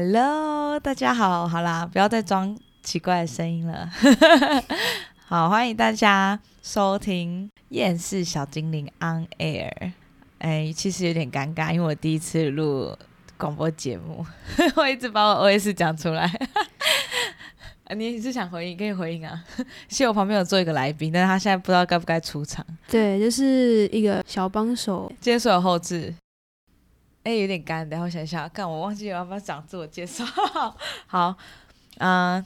Hello，大家好，好啦，不要再装奇怪的声音了。好，欢迎大家收听《厌世小精灵 On Air》。哎，其实有点尴尬，因为我第一次录广播节目，我一直把我 OS 讲出来。你是想回应？可以回应啊。其实我旁边有做一个来宾，但是他现在不知道该不该出场。对，就是一个小帮手。今天所有后置。哎，有点干，等下我想一下，看我忘记我要不要讲自我介绍。好，嗯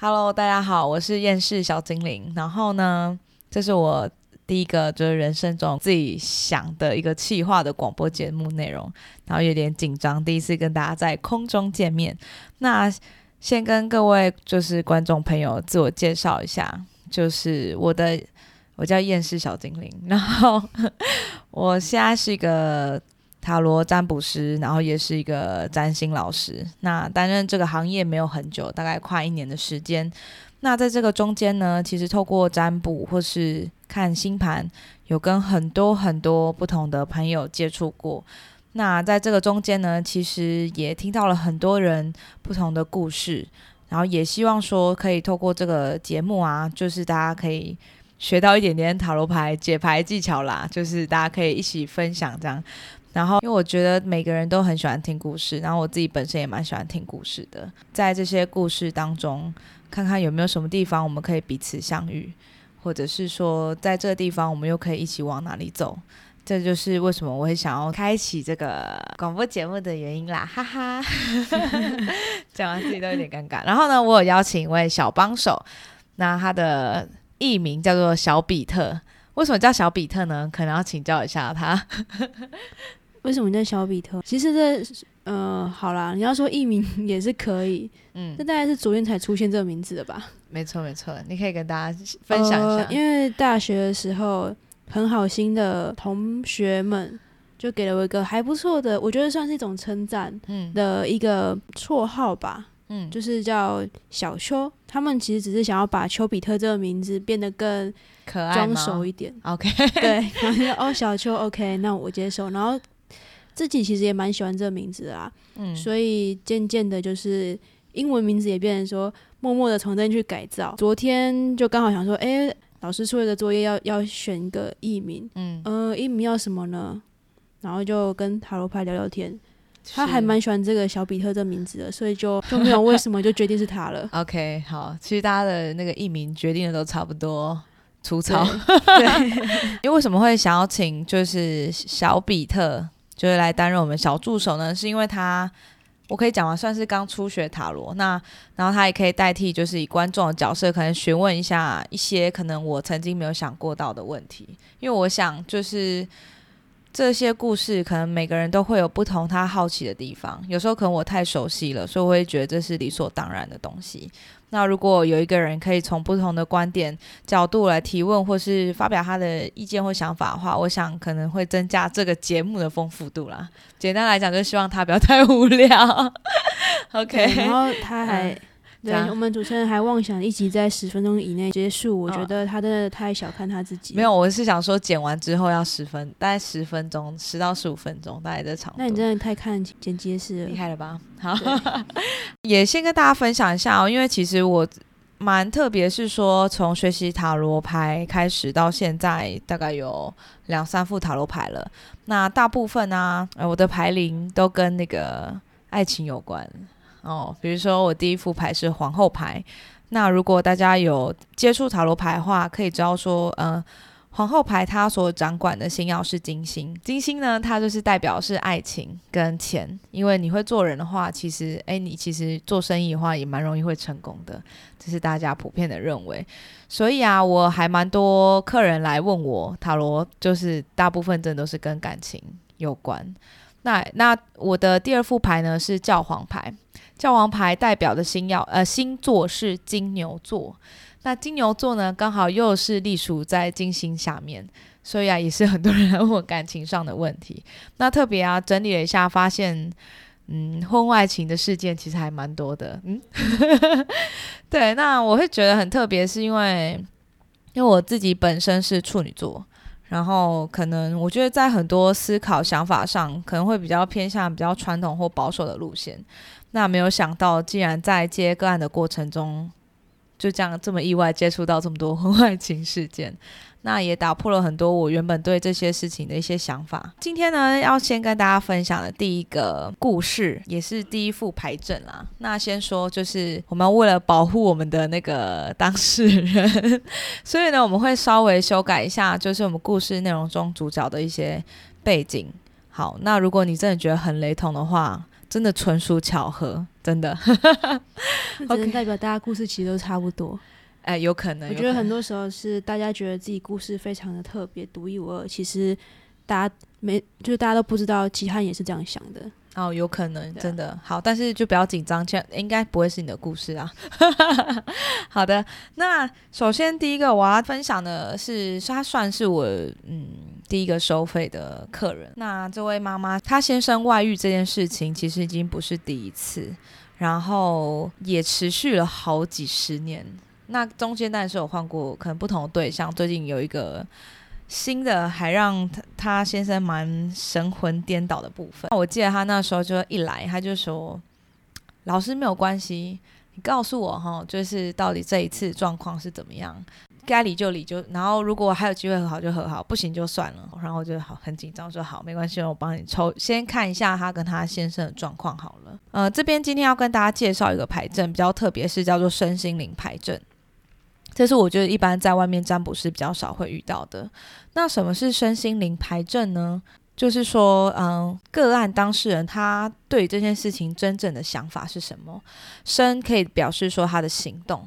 ，Hello，大家好，我是厌世小精灵。然后呢，这是我第一个就是人生中自己想的一个企划的广播节目内容，然后有点紧张，第一次跟大家在空中见面。那先跟各位就是观众朋友自我介绍一下，就是我的我叫厌世小精灵，然后 我现在是一个。塔罗占卜师，然后也是一个占星老师。那担任这个行业没有很久，大概快一年的时间。那在这个中间呢，其实透过占卜或是看星盘，有跟很多很多不同的朋友接触过。那在这个中间呢，其实也听到了很多人不同的故事，然后也希望说可以透过这个节目啊，就是大家可以学到一点点塔罗牌解牌技巧啦，就是大家可以一起分享这样。然后，因为我觉得每个人都很喜欢听故事，然后我自己本身也蛮喜欢听故事的。在这些故事当中，看看有没有什么地方我们可以彼此相遇，或者是说，在这个地方我们又可以一起往哪里走。这就是为什么我会想要开启这个广播节目的原因啦，哈哈。讲完自己都有点尴尬。然后呢，我有邀请一位小帮手，那他的艺名叫做小比特。为什么叫小比特呢？可能要请教一下他。为什么叫小比特？其实这，呃，好啦，你要说艺名 也是可以，嗯，这大概是昨天才出现这个名字的吧？没错，没错，你可以跟大家分享一下。因为大学的时候，很好心的同学们就给了我一个还不错的，我觉得算是一种称赞，嗯，的一个绰号吧，嗯，就是叫小丘。他们其实只是想要把丘比特这个名字变得更可爱、装熟一点。OK，对，然后哦，小丘，OK，那我接受。然后。自己其实也蛮喜欢这个名字啊，嗯，所以渐渐的，就是英文名字也变成说，默默的从这去改造。昨天就刚好想说，哎，老师出了个作业，要要选一个艺名，嗯，呃，艺名要什么呢？然后就跟塔罗牌聊聊天，他还蛮喜欢这个小比特这名字的，所以就就没有为什么就决定是他了。OK，好，其实大家的那个艺名决定的都差不多粗糙，对，因为为什么会想要请就是小比特？就是来担任我们小助手呢，是因为他，我可以讲嘛，算是刚初学塔罗，那然后他也可以代替，就是以观众的角色，可能询问一下一些可能我曾经没有想过到的问题，因为我想就是这些故事，可能每个人都会有不同他好奇的地方，有时候可能我太熟悉了，所以我会觉得这是理所当然的东西。那如果有一个人可以从不同的观点角度来提问，或是发表他的意见或想法的话，我想可能会增加这个节目的丰富度啦。简单来讲，就希望他不要太无聊。OK，然后他还。对，我们主持人还妄想一集在十分钟以内结束，我觉得他真的太小看他自己。没有，我是想说剪完之后要十分，大概十分钟，十到十五分钟，大概这长度。那你真的太看剪接师厉害了吧？好，也先跟大家分享一下哦，因为其实我蛮特别，是说从学习塔罗牌开始到现在，大概有两三副塔罗牌了。那大部分呢，我的牌龄都跟那个爱情有关。哦，比如说我第一副牌是皇后牌，那如果大家有接触塔罗牌的话，可以知道说，嗯，皇后牌它所掌管的星耀是金星，金星呢，它就是代表是爱情跟钱，因为你会做人的话，其实，哎，你其实做生意的话也蛮容易会成功的，这是大家普遍的认为。所以啊，我还蛮多客人来问我塔罗，就是大部分真的都是跟感情有关。那那我的第二副牌呢是教皇牌，教王牌代表的星耀呃星座是金牛座，那金牛座呢刚好又是隶属在金星下面，所以啊也是很多人问我感情上的问题。那特别啊整理了一下，发现嗯婚外情的事件其实还蛮多的，嗯，对，那我会觉得很特别，是因为因为我自己本身是处女座。然后可能我觉得在很多思考想法上，可能会比较偏向比较传统或保守的路线。那没有想到，既然在接个案的过程中，就这样这么意外接触到这么多婚外情事件。那也打破了很多我原本对这些事情的一些想法。今天呢，要先跟大家分享的第一个故事，也是第一副牌阵啦。那先说，就是我们为了保护我们的那个当事人，所以呢，我们会稍微修改一下，就是我们故事内容中主角的一些背景。好，那如果你真的觉得很雷同的话，真的纯属巧合，真的。只能代表大家故事其实都差不多。哎，有可能。我觉得很多时候是大家觉得自己故事非常的特别、独一无二，其实大家没，就是大家都不知道，其他人也是这样想的。哦，有可能，真的好，但是就不要紧张，这样应该不会是你的故事啊。好的，那首先第一个我要分享的是，它算是我嗯第一个收费的客人。那这位妈妈，她先生外遇这件事情，其实已经不是第一次，然后也持续了好几十年。那中间当然是有换过可能不同的对象，最近有一个新的，还让他他先生蛮神魂颠倒的部分。我记得他那时候就一来，他就说：“老师没有关系，你告诉我哈，就是到底这一次状况是怎么样，该离就离，就然后如果还有机会和好就和好，不行就算了。”然后就好很紧张，说：“好，没关系，我帮你抽，先看一下他跟他先生的状况好了。”呃，这边今天要跟大家介绍一个牌阵，比较特别，是叫做身心灵牌阵。这是我觉得一般在外面占卜是比较少会遇到的。那什么是身心灵牌阵呢？就是说，嗯，个案当事人他对这件事情真正的想法是什么？身可以表示说他的行动，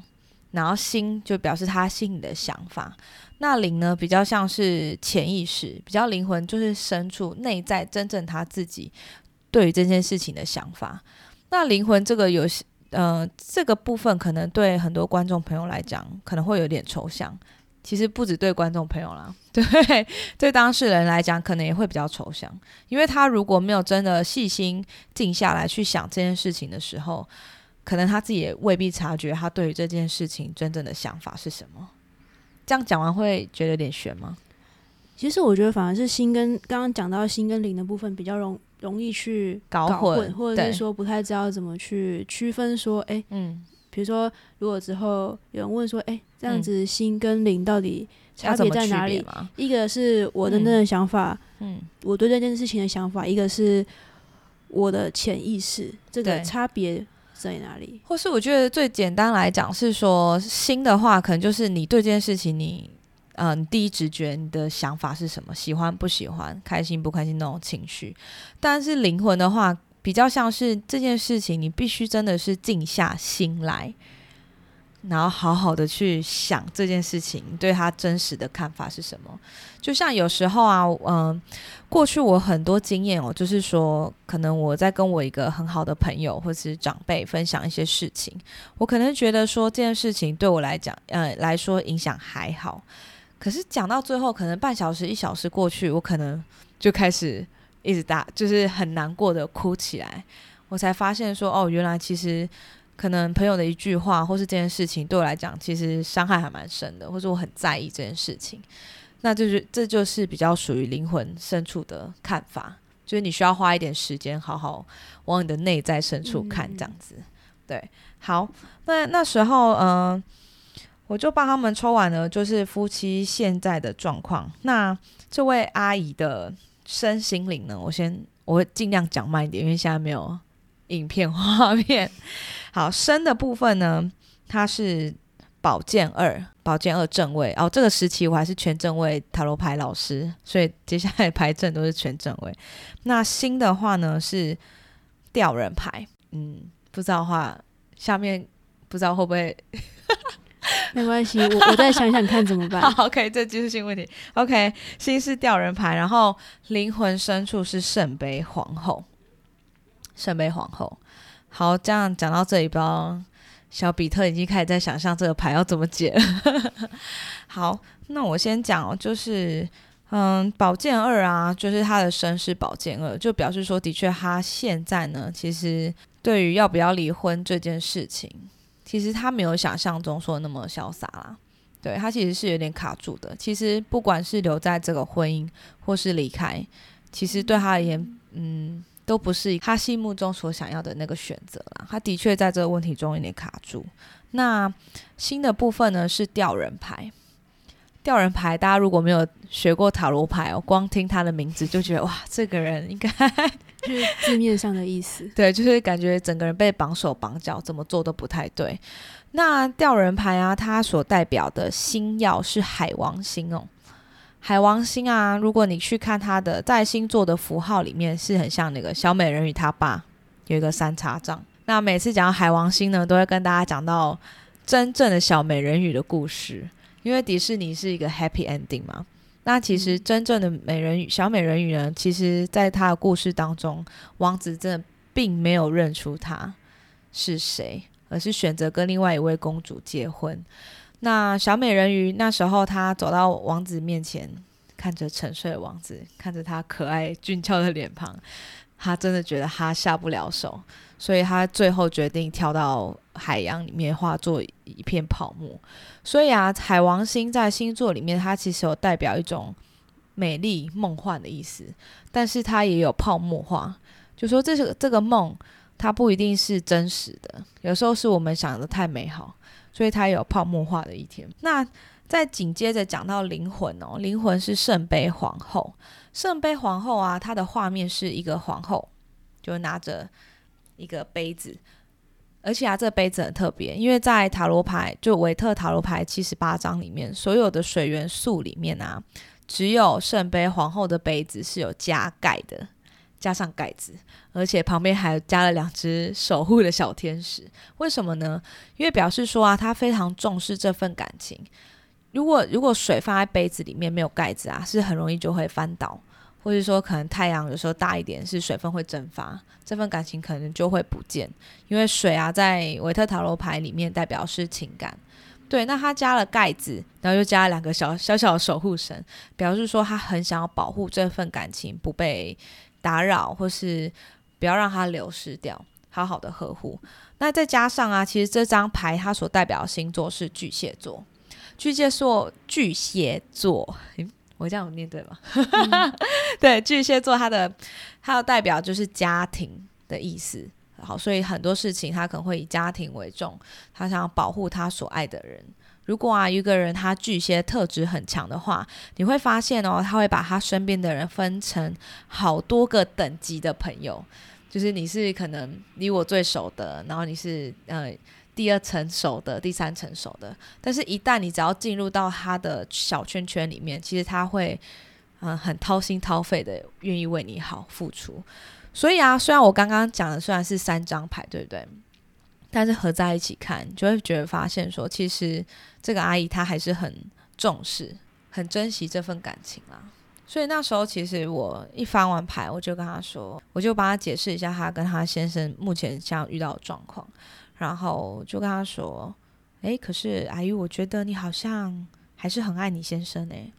然后心就表示他心里的想法。那灵呢，比较像是潜意识，比较灵魂，就是深处内在真正他自己对于这件事情的想法。那灵魂这个有。呃，这个部分可能对很多观众朋友来讲可能会有点抽象，其实不止对观众朋友啦，对对当事人来讲可能也会比较抽象，因为他如果没有真的细心静下来去想这件事情的时候，可能他自己也未必察觉他对于这件事情真正的想法是什么。这样讲完会觉得有点悬吗？其实我觉得反而是心跟刚刚讲到心跟灵的部分比较容。容易去搞混，或者是说不太知道怎么去区分。说，哎，嗯，比如说，如果之后有人问说，哎，这样子心跟灵到底差别在哪里？一个是我的那个想法，嗯，我对这件事情的想法；一个是我的潜意识，这个差别在哪里？或是我觉得最简单来讲是说，心的话，可能就是你对这件事情你。嗯，第一直觉你的想法是什么？喜欢不喜欢？开心不开心那种情绪。但是灵魂的话，比较像是这件事情，你必须真的是静下心来，然后好好的去想这件事情，对他真实的看法是什么。就像有时候啊，嗯，过去我很多经验哦，就是说，可能我在跟我一个很好的朋友或是长辈分享一些事情，我可能觉得说这件事情对我来讲，呃，来说影响还好。可是讲到最后，可能半小时、一小时过去，我可能就开始一直大，就是很难过的哭起来。我才发现说，哦，原来其实可能朋友的一句话，或是这件事情对我来讲，其实伤害还蛮深的，或者我很在意这件事情。那就是这就是比较属于灵魂深处的看法，就是你需要花一点时间，好好往你的内在深处看，这样子。对，好，那那时候，嗯。我就帮他们抽完了，就是夫妻现在的状况。那这位阿姨的身心灵呢？我先我会尽量讲慢一点，因为现在没有影片 画面。好，身的部分呢，它是宝剑二，宝剑二正位。哦，这个时期我还是全正位塔罗牌老师，所以接下来牌阵都是全正位。那新的话呢是吊人牌，嗯，不知道的话下面不知道会不会。没关系，我我再想想看怎么办。好，OK，这技术性问题。OK，心是吊人牌，然后灵魂深处是圣杯皇后。圣杯皇后，好，这样讲到这里，不知道小比特已经开始在想象这个牌要怎么解。好，那我先讲哦，就是嗯，宝剑二啊，就是他的身是宝剑二，就表示说，的确他现在呢，其实对于要不要离婚这件事情。其实他没有想象中说那么潇洒啦，对他其实是有点卡住的。其实不管是留在这个婚姻，或是离开，其实对他而言，嗯，都不是他心目中所想要的那个选择啦。他的确在这个问题中有点卡住。那新的部分呢是吊人牌。吊人牌，大家如果没有学过塔罗牌哦，光听他的名字就觉得哇，这个人应该 就是字面上的意思。对，就是感觉整个人被绑手绑脚，怎么做都不太对。那吊人牌啊，它所代表的星耀是海王星哦。海王星啊，如果你去看它的在星座的符号里面，是很像那个小美人鱼她爸有一个三叉杖。那每次讲到海王星呢，都会跟大家讲到真正的小美人鱼的故事。因为迪士尼是一个 happy ending 嘛，那其实真正的美人鱼小美人鱼呢，其实在他的故事当中，王子真的并没有认出她是谁，而是选择跟另外一位公主结婚。那小美人鱼那时候，她走到王子面前，看着沉睡的王子，看着他可爱俊俏的脸庞，她真的觉得她下不了手。所以她最后决定跳到海洋里面，化作一片泡沫。所以啊，海王星在星座里面，它其实有代表一种美丽梦幻的意思，但是它也有泡沫化，就说这是这个梦，它不一定是真实的，有时候是我们想的太美好，所以它有泡沫化的一天。那再紧接着讲到灵魂哦，灵魂是圣杯皇后，圣杯皇后啊，它的画面是一个皇后，就拿着。一个杯子，而且啊，这杯子很特别，因为在塔罗牌就维特塔罗牌七十八张里面，所有的水元素里面啊，只有圣杯皇后的杯子是有加盖的，加上盖子，而且旁边还加了两只守护的小天使。为什么呢？因为表示说啊，他非常重视这份感情。如果如果水放在杯子里面没有盖子啊，是很容易就会翻倒。或者说，可能太阳有时候大一点，是水分会蒸发，这份感情可能就会不见。因为水啊，在维特塔罗牌里面代表是情感。对，那他加了盖子，然后又加了两个小小小的守护神，表示说他很想要保护这份感情不被打扰，或是不要让它流失掉，好好的呵护。那再加上啊，其实这张牌它所代表的星座是巨蟹座，巨蟹座，巨蟹座。我这样念对吗？对，巨蟹座它的它的代表就是家庭的意思。好，所以很多事情他可能会以家庭为重，他想要保护他所爱的人。如果啊一个人他巨蟹特质很强的话，你会发现哦，他会把他身边的人分成好多个等级的朋友，就是你是可能离我最熟的，然后你是呃。第二层熟的，第三层熟的，但是，一旦你只要进入到他的小圈圈里面，其实他会，嗯，很掏心掏肺的，愿意为你好付出。所以啊，虽然我刚刚讲的虽然是三张牌，对不对？但是合在一起看，就会觉得发现说，其实这个阿姨她还是很重视、很珍惜这份感情啦。所以那时候，其实我一翻完牌，我就跟她说，我就帮她解释一下她跟她先生目前这样遇到的状况。然后就跟她说：“哎，可是阿姨，我觉得你好像还是很爱你先生哎。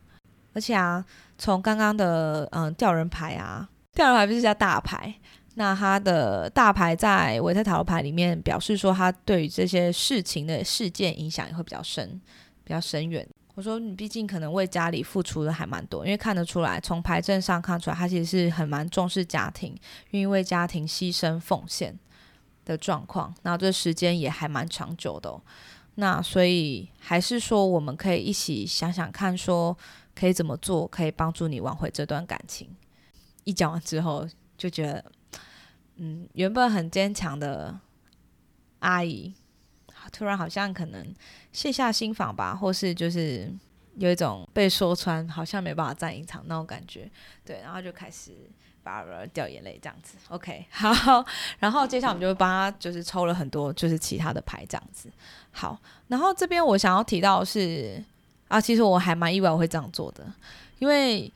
而且啊，从刚刚的嗯吊人牌啊，吊人牌不是叫大牌？那他的大牌在维特塔罗牌里面表示说，他对于这些事情的事件影响也会比较深，比较深远。我说你毕竟可能为家里付出的还蛮多，因为看得出来，从牌阵上看出来，他其实是很蛮重视家庭，愿意为家庭牺牲奉献。”的状况，那这时间也还蛮长久的，那所以还是说我们可以一起想想看，说可以怎么做，可以帮助你挽回这段感情。一讲完之后，就觉得，嗯，原本很坚强的阿姨，突然好像可能卸下心防吧，或是就是有一种被说穿，好像没办法站一场那种感觉，对，然后就开始。叭叭掉眼泪这样子，OK，好，然后接下来我们就会帮他就是抽了很多就是其他的牌这样子，好，然后这边我想要提到是啊，其实我还蛮意外我会这样做的，因为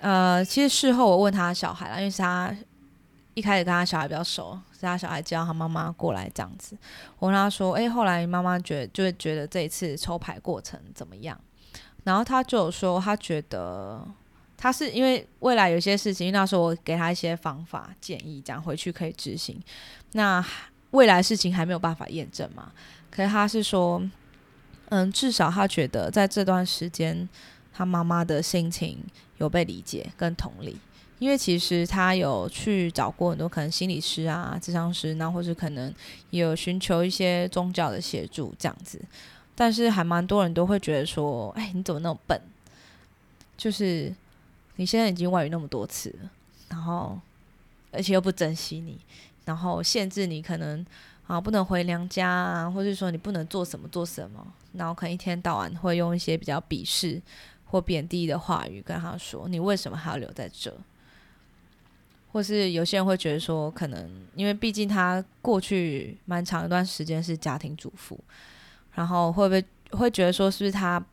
呃，其实事后我问他小孩了，因为是他一开始跟他小孩比较熟，是他小孩叫他妈妈过来这样子，我问他说，哎，后来妈妈觉得就是觉得这一次抽牌过程怎么样？然后他就说他觉得。他是因为未来有些事情，那时候我给他一些方法建议，这样回去可以执行。那未来事情还没有办法验证嘛？可是他是说，嗯，至少他觉得在这段时间，他妈妈的心情有被理解跟同理。因为其实他有去找过很多可能心理师啊、智商师，那或是可能有寻求一些宗教的协助这样子。但是还蛮多人都会觉得说：“哎，你怎么那么笨？就是你现在已经外语那么多次了，然后而且又不珍惜你，然后限制你可能啊不能回娘家啊，或者说你不能做什么做什么，然后可能一天到晚会用一些比较鄙视或贬低的话语跟他说：你为什么还要留在这？”或是有些人会觉得说，可能因为毕竟他过去蛮长一段时间是家庭主妇，然后会不会会觉得说，是不是他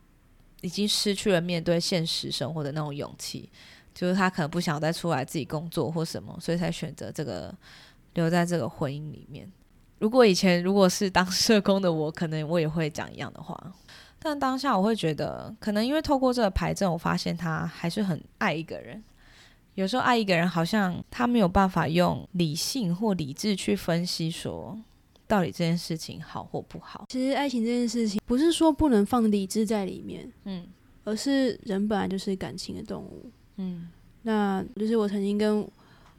已经失去了面对现实生活的那种勇气？就是他可能不想再出来自己工作或什么，所以才选择这个留在这个婚姻里面。如果以前如果是当社工的我，可能我也会讲一样的话。但当下我会觉得，可能因为透过这个牌阵，我发现他还是很爱一个人。有时候爱一个人，好像他没有办法用理性或理智去分析，说到底这件事情好或不好。其实爱情这件事情，不是说不能放理智在里面，嗯，而是人本来就是感情的动物，嗯。那就是我曾经跟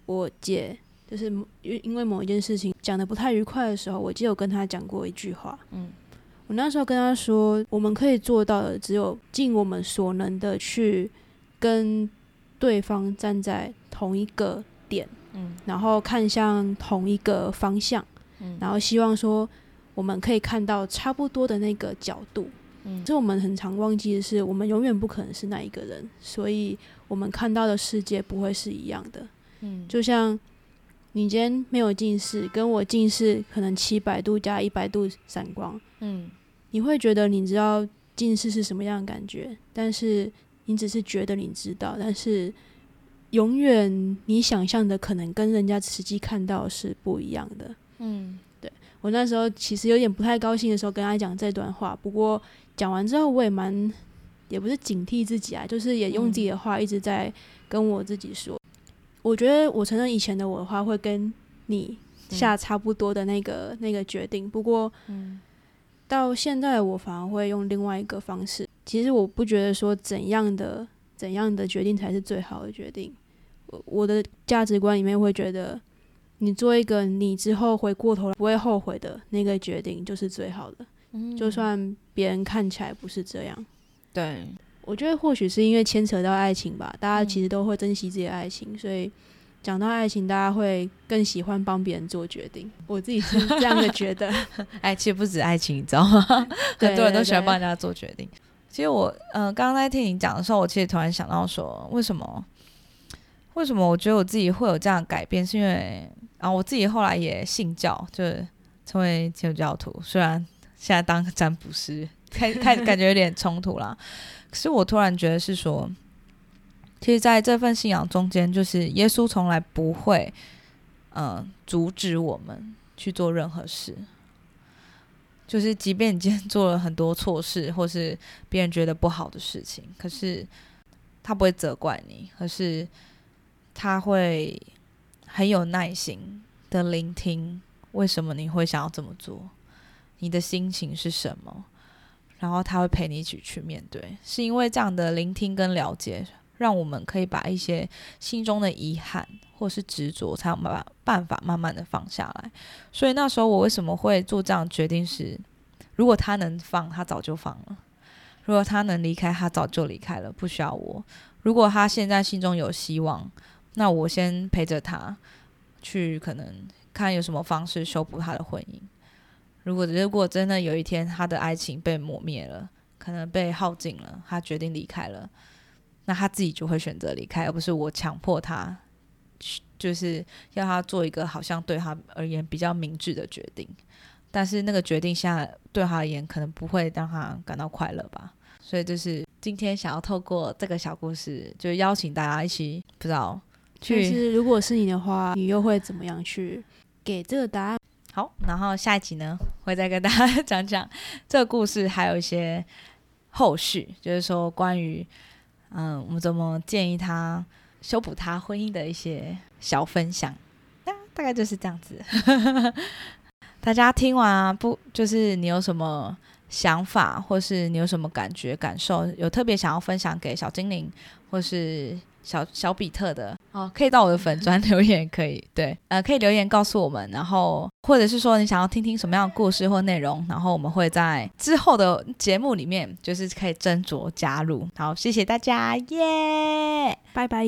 我姐，就是因因为某一件事情讲的不太愉快的时候，我记得有跟她讲过一句话，嗯，我那时候跟她说，我们可以做到的，只有尽我们所能的去跟。对方站在同一个点，嗯，然后看向同一个方向，嗯，然后希望说我们可以看到差不多的那个角度，嗯，这我们很常忘记的是，我们永远不可能是那一个人，所以我们看到的世界不会是一样的，嗯，就像你今天没有近视，跟我近视可能七百度加一百度散光，嗯，你会觉得你知道近视是什么样的感觉，但是。你只是觉得你知道，但是永远你想象的可能跟人家实际看到是不一样的。嗯，对我那时候其实有点不太高兴的时候跟他讲这段话，不过讲完之后我也蛮也不是警惕自己啊，就是也用自己的话一直在跟我自己说，我觉得我承认以前的我的话会跟你下差不多的那个那个决定，不过到现在我反而会用另外一个方式。其实我不觉得说怎样的怎样的决定才是最好的决定。我我的价值观里面会觉得，你做一个你之后回过头来不会后悔的那个决定就是最好的。嗯，就算别人看起来不是这样。对，我觉得或许是因为牵扯到爱情吧，大家其实都会珍惜自己的爱情，所以讲到爱情，大家会更喜欢帮别人做决定。我自己是这样的觉得。哎，其实不止爱情，你知道吗？很多人都喜欢帮人家做决定。其实我，嗯，刚刚在听你讲的时候，我其实突然想到说，为什么？为什么我觉得我自己会有这样改变？是因为，啊我自己后来也信教，就是成为基督教徒。虽然现在当占卜师，开 开感觉有点冲突啦。可是我突然觉得是说，其实在这份信仰中间，就是耶稣从来不会，嗯，阻止我们去做任何事。就是，即便你今天做了很多错事，或是别人觉得不好的事情，可是他不会责怪你，而是他会很有耐心的聆听为什么你会想要这么做，你的心情是什么，然后他会陪你一起去面对。是因为这样的聆听跟了解，让我们可以把一些心中的遗憾。或是执着，才有办办法慢慢的放下来。所以那时候我为什么会做这样决定？是如果他能放，他早就放了；如果他能离开，他早就离开了，不需要我。如果他现在心中有希望，那我先陪着他去，可能看有什么方式修补他的婚姻。如果如果真的有一天他的爱情被磨灭了，可能被耗尽了，他决定离开了，那他自己就会选择离开，而不是我强迫他。就是要他做一个好像对他而言比较明智的决定，但是那个决定下对他而言可能不会让他感到快乐吧。所以就是今天想要透过这个小故事，就邀请大家一起不知道去。如果是你的话，你又会怎么样去给这个答案？好，然后下一集呢会再跟大家 讲讲这个故事，还有一些后续，就是说关于嗯，我们怎么建议他。修补他婚姻的一些小分享，大大概就是这样子。大家听完啊，不就是你有什么想法，或是你有什么感觉、感受，有特别想要分享给小精灵，或是。小小比特的哦，可以到我的粉砖留言，可以对，呃，可以留言告诉我们，然后或者是说你想要听听什么样的故事或内容，然后我们会在之后的节目里面就是可以斟酌加入。好，谢谢大家，耶，拜拜。